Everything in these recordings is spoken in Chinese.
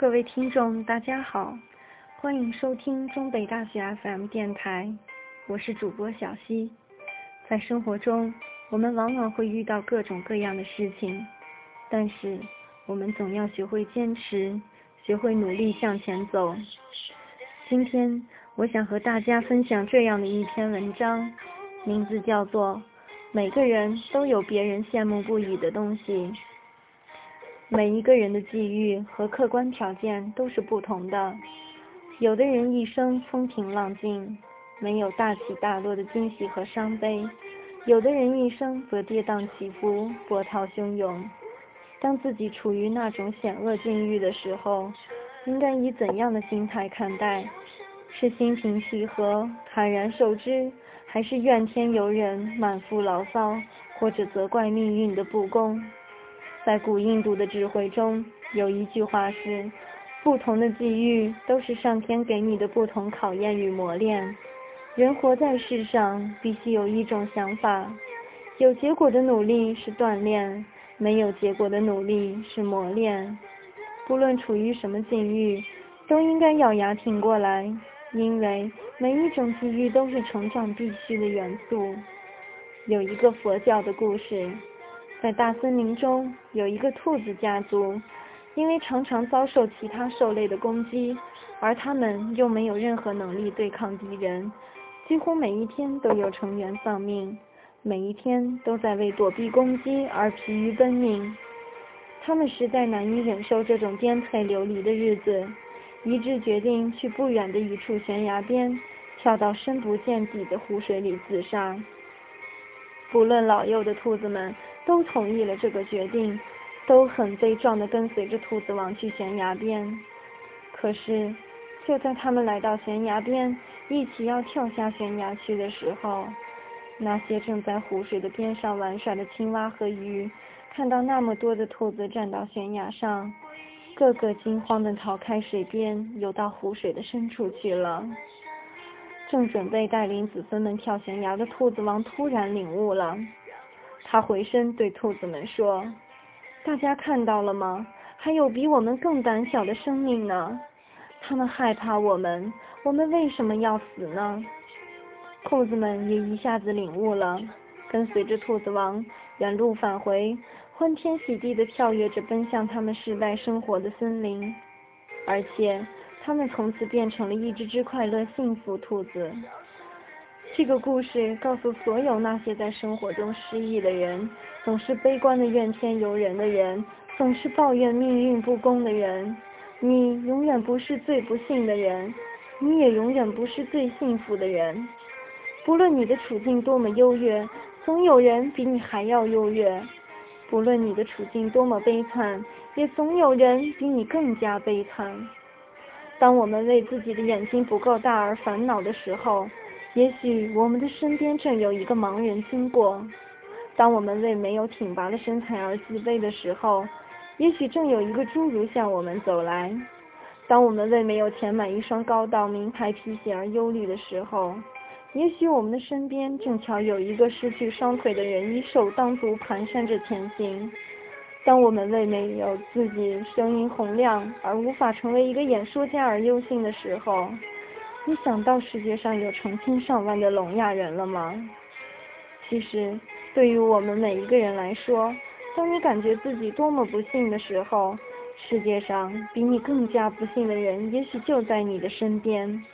各位听众，大家好，欢迎收听中北大学 FM 电台，我是主播小溪。在生活中，我们往往会遇到各种各样的事情，但是我们总要学会坚持，学会努力向前走。今天，我想和大家分享这样的一篇文章，名字叫做《每个人都有别人羡慕不已的东西》。每一个人的际遇和客观条件都是不同的，有的人一生风平浪静，没有大起大落的惊喜和伤悲；有的人一生则跌宕起伏，波涛汹涌。当自己处于那种险恶境遇的时候，应该以怎样的心态看待？是心平气和，坦然受之，还是怨天尤人，满腹牢骚，或者责怪命运的不公？在古印度的智慧中，有一句话是：不同的际遇都是上天给你的不同考验与磨练。人活在世上，必须有一种想法：有结果的努力是锻炼，没有结果的努力是磨练。不论处于什么境遇，都应该咬牙挺过来，因为每一种机遇都是成长必须的元素。有一个佛教的故事。在大森林中，有一个兔子家族，因为常常遭受其他兽类的攻击，而他们又没有任何能力对抗敌人，几乎每一天都有成员丧命，每一天都在为躲避攻击而疲于奔命。他们实在难以忍受这种颠沛流离的日子，一致决定去不远的一处悬崖边，跳到深不见底的湖水里自杀。不论老幼的兔子们。都同意了这个决定，都很悲壮地跟随着兔子王去悬崖边。可是，就在他们来到悬崖边，一起要跳下悬崖去的时候，那些正在湖水的边上玩耍的青蛙和鱼，看到那么多的兔子站到悬崖上，个个惊慌地逃开水边，游到湖水的深处去了。正准备带领子孙们跳悬崖的兔子王突然领悟了。他回身对兔子们说：“大家看到了吗？还有比我们更胆小的生命呢。他们害怕我们，我们为什么要死呢？”兔子们也一下子领悟了，跟随着兔子王原路返回，欢天喜地地跳跃着奔向他们世代生活的森林，而且他们从此变成了一只只快乐幸福兔子。这个故事告诉所有那些在生活中失意的人，总是悲观的怨天尤人的人，总是抱怨命运不公的人，你永远不是最不幸的人，你也永远不是最幸福的人。不论你的处境多么优越，总有人比你还要优越；不论你的处境多么悲惨，也总有人比你更加悲惨。当我们为自己的眼睛不够大而烦恼的时候，也许我们的身边正有一个盲人经过。当我们为没有挺拔的身材而自卑的时候，也许正有一个侏儒向我们走来。当我们为没有填满一双高档名牌皮鞋而忧虑的时候，也许我们的身边正巧有一个失去双腿的人一手当足蹒跚着前行。当我们为没有自己声音洪亮而无法成为一个演说家而忧心的时候，你想到世界上有成千上万的聋哑人了吗？其实，对于我们每一个人来说，当你感觉自己多么不幸的时候，世界上比你更加不幸的人也许就在你的身边。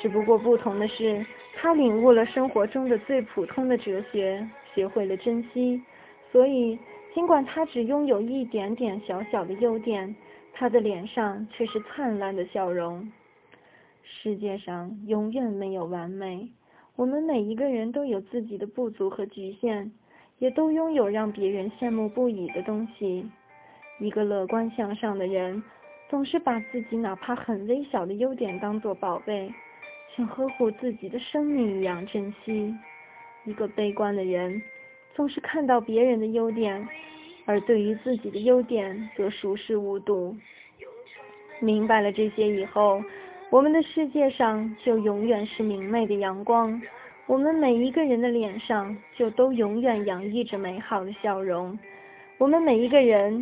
只不过不同的是，他领悟了生活中的最普通的哲学，学会了珍惜。所以，尽管他只拥有一点点小小的优点，他的脸上却是灿烂的笑容。世界上永远没有完美，我们每一个人都有自己的不足和局限，也都拥有让别人羡慕不已的东西。一个乐观向上的人，总是把自己哪怕很微小的优点当作宝贝，像呵护自己的生命一样珍惜。一个悲观的人，总是看到别人的优点，而对于自己的优点则熟视无睹。明白了这些以后。我们的世界上就永远是明媚的阳光，我们每一个人的脸上就都永远洋溢着美好的笑容，我们每一个人。